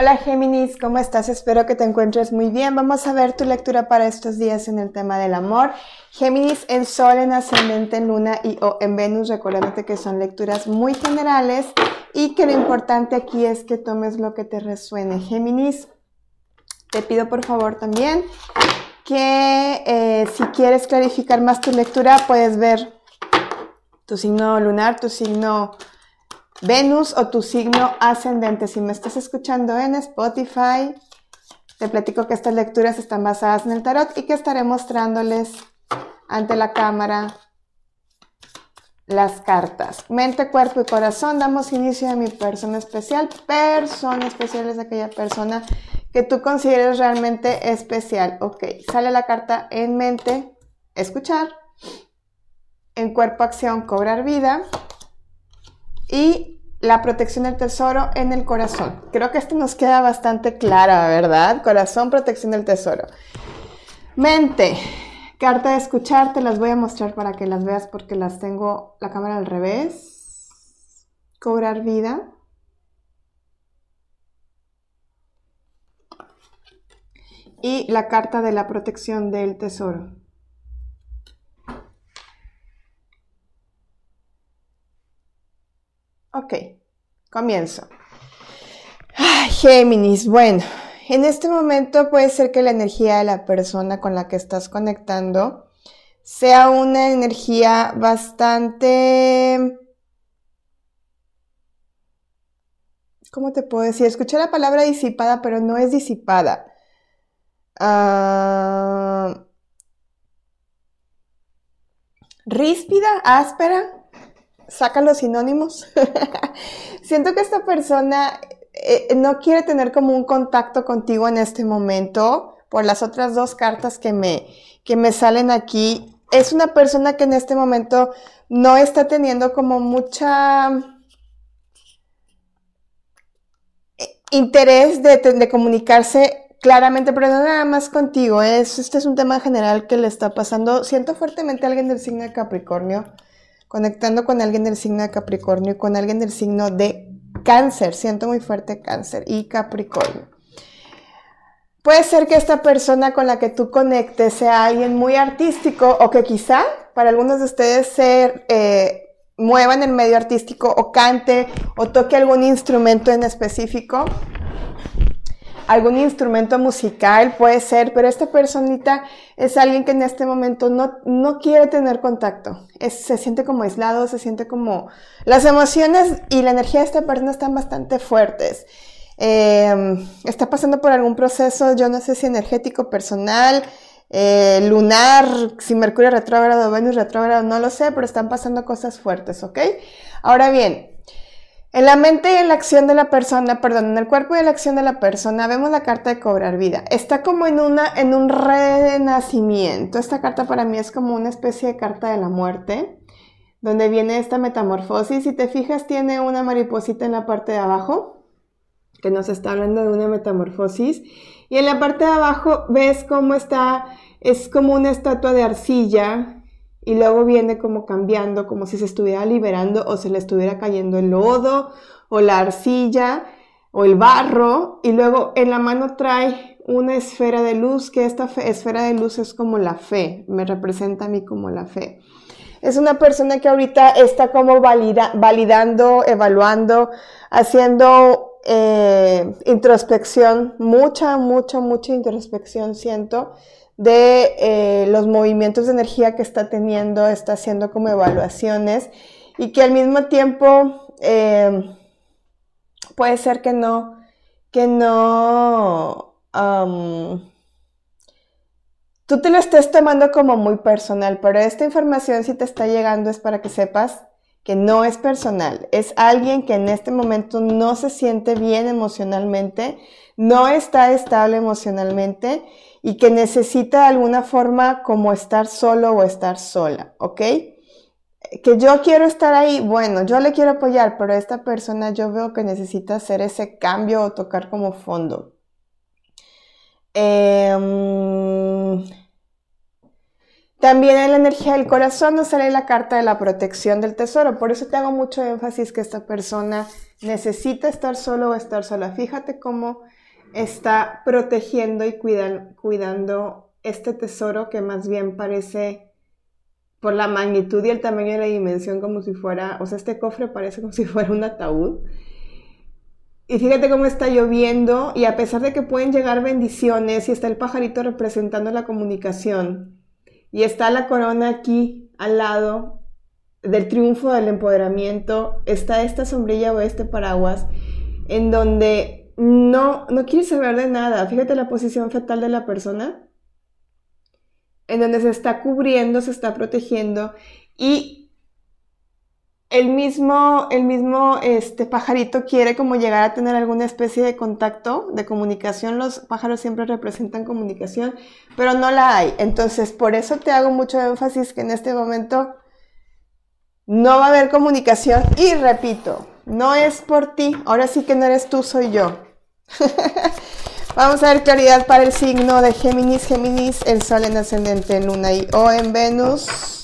Hola Géminis, ¿cómo estás? Espero que te encuentres muy bien. Vamos a ver tu lectura para estos días en el tema del amor. Géminis, el Sol en ascendente en Luna y o en Venus, recuérdate que son lecturas muy generales y que lo importante aquí es que tomes lo que te resuene. Géminis, te pido por favor también que eh, si quieres clarificar más tu lectura, puedes ver tu signo lunar, tu signo Venus o tu signo ascendente. Si me estás escuchando en Spotify, te platico que estas lecturas están basadas en el tarot y que estaré mostrándoles ante la cámara las cartas. Mente, cuerpo y corazón. Damos inicio a mi persona especial. Persona especial es aquella persona que tú consideres realmente especial. Ok, sale la carta en mente, escuchar. En cuerpo, acción, cobrar vida y la protección del tesoro en el corazón. Creo que esto nos queda bastante clara, ¿verdad? Corazón, protección del tesoro. Mente, carta de escuchar, te las voy a mostrar para que las veas porque las tengo la cámara al revés. Cobrar vida. Y la carta de la protección del tesoro. Ok, comienzo. Géminis, bueno, en este momento puede ser que la energía de la persona con la que estás conectando sea una energía bastante... ¿Cómo te puedo decir? Escuché la palabra disipada, pero no es disipada. Ah, ríspida, áspera, saca los sinónimos. Siento que esta persona eh, no quiere tener como un contacto contigo en este momento por las otras dos cartas que me, que me salen aquí. Es una persona que en este momento no está teniendo como mucha eh, interés de, de comunicarse claramente, pero no nada más contigo. Es, este es un tema general que le está pasando. Siento fuertemente a alguien del signo de Capricornio conectando con alguien del signo de Capricornio y con alguien del signo de cáncer. Siento muy fuerte cáncer y Capricornio. Puede ser que esta persona con la que tú conectes sea alguien muy artístico o que quizá para algunos de ustedes se eh, mueva en el medio artístico o cante o toque algún instrumento en específico algún instrumento musical, puede ser, pero esta personita es alguien que en este momento no, no quiere tener contacto. se siente como aislado, se siente como... Las emociones y la energía de esta persona están bastante fuertes. Em, está pasando por algún proceso, yo no sé si energético, personal, eh, lunar, si Mercurio retrógrado, Venus retrógrado, no lo sé, pero están pasando cosas fuertes, ¿ok? Ahora bien, en la mente y en la acción de la persona, perdón, en el cuerpo y en la acción de la persona, vemos la carta de cobrar vida. Está como en, una, en un renacimiento. Esta carta para mí es como una especie de carta de la muerte, donde viene esta metamorfosis. Si te fijas, tiene una mariposita en la parte de abajo, que nos está hablando de una metamorfosis. Y en la parte de abajo ves cómo está, es como una estatua de arcilla y luego viene como cambiando, como si se estuviera liberando o se le estuviera cayendo el lodo o la arcilla o el barro y luego en la mano trae una esfera de luz, que esta esfera de luz es como la fe, me representa a mí como la fe. Es una persona que ahorita está como validando, evaluando, haciendo eh, introspección, mucha, mucha, mucha introspección siento de eh, los movimientos de energía que está teniendo, está haciendo como evaluaciones y que al mismo tiempo eh, puede ser que no, que no, tú te lo estés tomando como muy personal, pero esta información si te está llegando es para que sepas que no es personal, es alguien que en este momento no se siente bien emocionalmente, no está estable emocionalmente y que necesita de alguna forma como estar solo o estar sola, ¿ok? Que yo quiero estar ahí, bueno, yo le quiero apoyar, pero esta persona yo veo que necesita hacer ese cambio o tocar como fondo. Em, también en la energía del corazón nos sale la carta de la protección del tesoro, por eso te hago mucho énfasis que esta persona necesita estar solo o estar sola. Fíjate cómo está protegiendo y cuidando este tesoro que más bien parece por la magnitud y el tamaño de la dimensión como si fuera, o sea, este cofre parece como si fuera un ataúd. Y fíjate cómo está lloviendo y a pesar de que pueden llegar bendiciones y está el pajarito representando la comunicación y está la corona aquí al lado del triunfo del empoderamiento, está esta sombrilla o este paraguas en donde no, no quieres saber de nada. Fíjate la posición fetal de la persona en donde se está cubriendo, se está protegiendo y el mismo, el mismo este, pajarito quiere como llegar a tener alguna especie de contacto, de comunicación. Los pájaros siempre representan comunicación, pero no la hay. Entonces, por eso te hago mucho énfasis que en este momento no va a haber comunicación. Y repito, no es por ti. Ahora sí que no eres tú, soy yo. Vamos a ver claridad para el signo de Géminis. Géminis, el Sol en ascendente en Luna y O en Venus.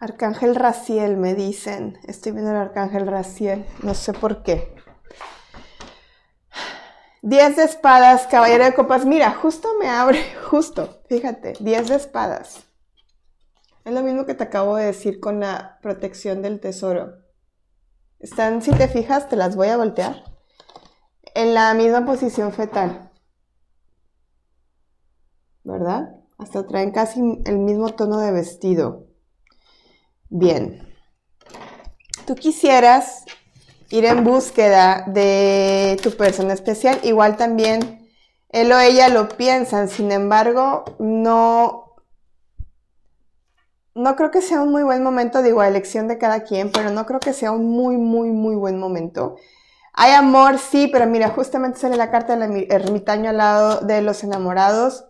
Arcángel Raciel, me dicen. Estoy viendo el Arcángel Raciel. No sé por qué. Diez de espadas, caballero de copas. Mira, justo me abre, justo, fíjate, diez de espadas. Es lo mismo que te acabo de decir con la protección del tesoro. Están, si te fijas, te las voy a voltear. En la misma posición fetal. ¿Verdad? Hasta traen casi el mismo tono de vestido. Bien. Tú quisieras ir en búsqueda de tu persona especial. Igual también él o ella lo piensan. Sin embargo, no no creo que sea un muy buen momento, digo, elección de cada quien, pero no creo que sea un muy, muy, muy buen momento. Hay amor, sí, pero mira, justamente sale la carta del ermitaño al lado de los enamorados.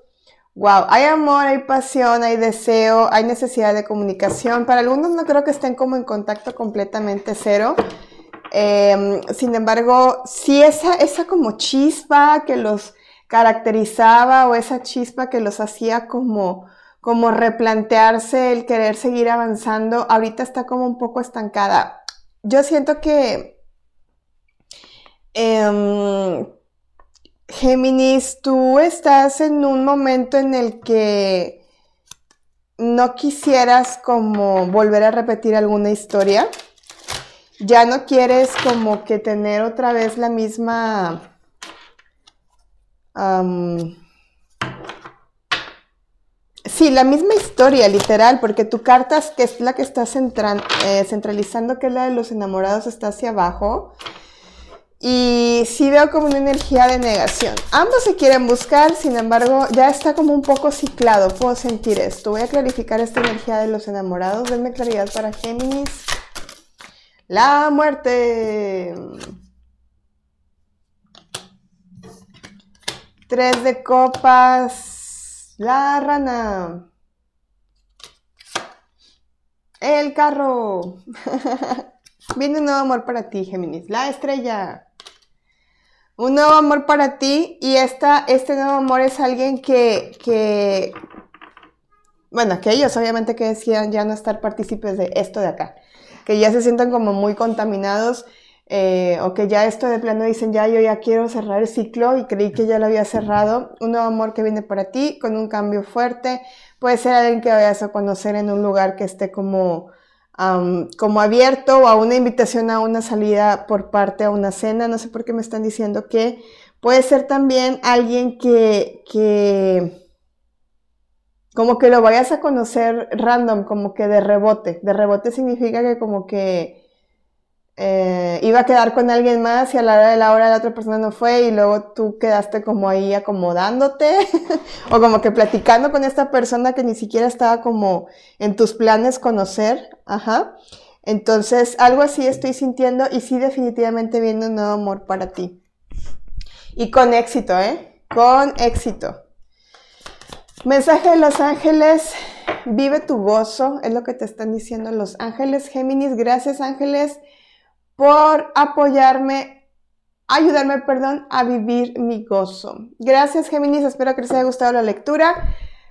Wow, hay amor, hay pasión, hay deseo, hay necesidad de comunicación. Para algunos no creo que estén como en contacto completamente cero. Em, sin embargo, sí esa, esa como chispa que los caracterizaba o esa chispa que los hacía como como replantearse el querer seguir avanzando, ahorita está como un poco estancada. Yo siento que em, Géminis, tú estás en un momento en el que no quisieras como volver a repetir alguna historia. Ya no quieres como que tener otra vez la misma... Sí, la misma historia, literal, porque tu carta, que es la que está eh, centralizando, que es la de los enamorados, está hacia abajo. Y sí veo como una energía de negación. Ambos se quieren buscar, sin embargo, ya está como un poco ciclado. Puedo sentir esto. Voy a clarificar esta energía de los enamorados. Denme claridad para Géminis. La muerte. Tres de copas. La rana. El carro. Viene un nuevo amor para ti, Géminis. La estrella. Un nuevo amor para ti y esta, este nuevo amor es alguien que, que, bueno, que ellos obviamente que decían ya no estar partícipes de esto de acá, que ya se sientan como muy contaminados eh, o que ya esto de plano dicen, ya yo ya quiero cerrar el ciclo y creí que ya lo había cerrado, un nuevo amor que viene para ti con un cambio fuerte, puede ser alguien que vayas a conocer en un lugar que esté como, como abierto o a una invitación a una salida por parte a una cena, no sé por qué me están diciendo que puede ser también alguien que, que como que lo vayas a conocer random, como que de rebote, de rebote significa que como que eh, iba a quedar con alguien más y a la hora de la hora la otra persona no fue y luego tú quedaste como ahí acomodándote o como que platicando con esta persona que ni siquiera estaba como en tus planes conocer, ajá. Entonces, algo así estoy sintiendo y sí definitivamente viendo un nuevo amor para ti. Y con éxito, ¿eh? Con éxito. Mensaje de los ángeles, vive tu gozo, es lo que te están diciendo los ángeles Géminis. Gracias ángeles por apoyarme ayudarme, perdón, a vivir mi gozo. Gracias, Géminis. Espero que les haya gustado la lectura.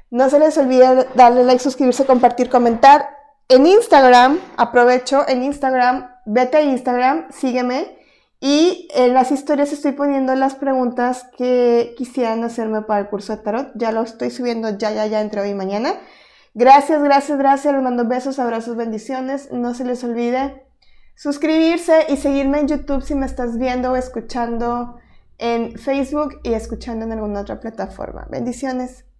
No se les olvide darle like, suscribirse, compartir, comentar. En Instagram, aprovecho, en Instagram, vete a Instagram, sígueme. Y en las historias estoy poniendo las preguntas que quisieran hacerme para el curso de tarot. Ya lo estoy subiendo ya, ya, ya entre hoy y mañana. Gracias, gracias, gracias. Les mando besos, abrazos, bendiciones. No se les olvide suscribirse y seguirme en YouTube si me estás viendo o escuchando en Facebook y escuchando en alguna otra plataforma. Bendiciones.